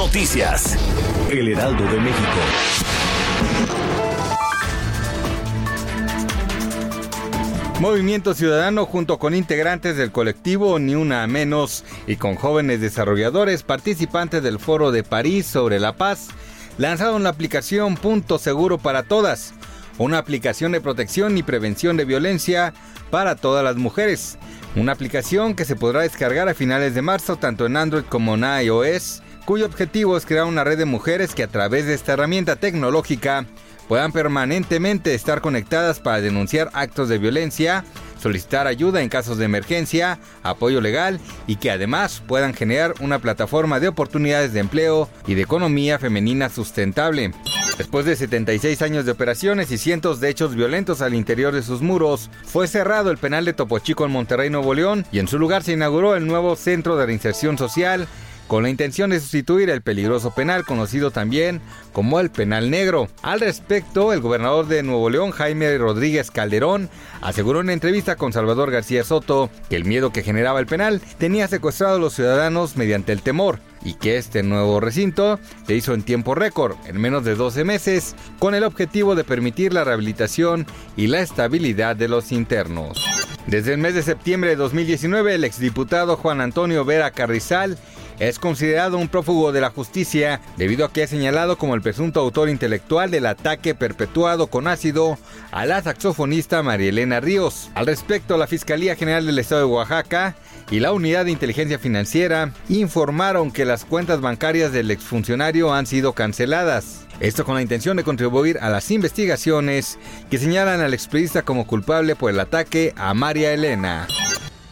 Noticias. El Heraldo de México. Movimiento Ciudadano junto con integrantes del colectivo Ni Una Menos y con jóvenes desarrolladores participantes del Foro de París sobre la paz lanzaron la aplicación Punto Seguro para Todas, una aplicación de protección y prevención de violencia para todas las mujeres. Una aplicación que se podrá descargar a finales de marzo tanto en Android como en iOS, cuyo objetivo es crear una red de mujeres que a través de esta herramienta tecnológica puedan permanentemente estar conectadas para denunciar actos de violencia, solicitar ayuda en casos de emergencia, apoyo legal y que además puedan generar una plataforma de oportunidades de empleo y de economía femenina sustentable. Después de 76 años de operaciones y cientos de hechos violentos al interior de sus muros, fue cerrado el penal de Topo Chico en Monterrey, Nuevo León, y en su lugar se inauguró el nuevo Centro de Reinserción Social con la intención de sustituir el peligroso penal conocido también como el penal negro. Al respecto, el gobernador de Nuevo León, Jaime Rodríguez Calderón, aseguró en una entrevista con Salvador García Soto que el miedo que generaba el penal tenía secuestrado a los ciudadanos mediante el temor y que este nuevo recinto se hizo en tiempo récord, en menos de 12 meses, con el objetivo de permitir la rehabilitación y la estabilidad de los internos. Desde el mes de septiembre de 2019, el exdiputado Juan Antonio Vera Carrizal es considerado un prófugo de la justicia debido a que es señalado como el presunto autor intelectual del ataque perpetuado con ácido a la saxofonista María Elena Ríos. Al respecto, la Fiscalía General del Estado de Oaxaca y la Unidad de Inteligencia Financiera informaron que las cuentas bancarias del exfuncionario han sido canceladas. Esto con la intención de contribuir a las investigaciones que señalan al expedista como culpable por el ataque a María Elena.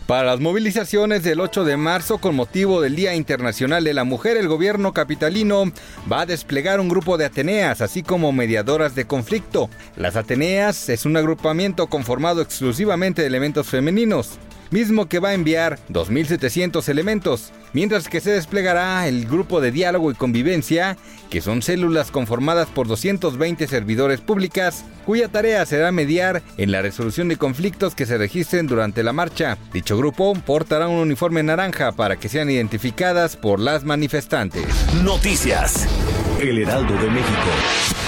Para las movilizaciones del 8 de marzo con motivo del Día Internacional de la Mujer, el gobierno capitalino va a desplegar un grupo de Ateneas, así como mediadoras de conflicto. Las Ateneas es un agrupamiento conformado exclusivamente de elementos femeninos mismo que va a enviar 2.700 elementos, mientras que se desplegará el grupo de diálogo y convivencia, que son células conformadas por 220 servidores públicas, cuya tarea será mediar en la resolución de conflictos que se registren durante la marcha. Dicho grupo portará un uniforme naranja para que sean identificadas por las manifestantes. Noticias. El Heraldo de México.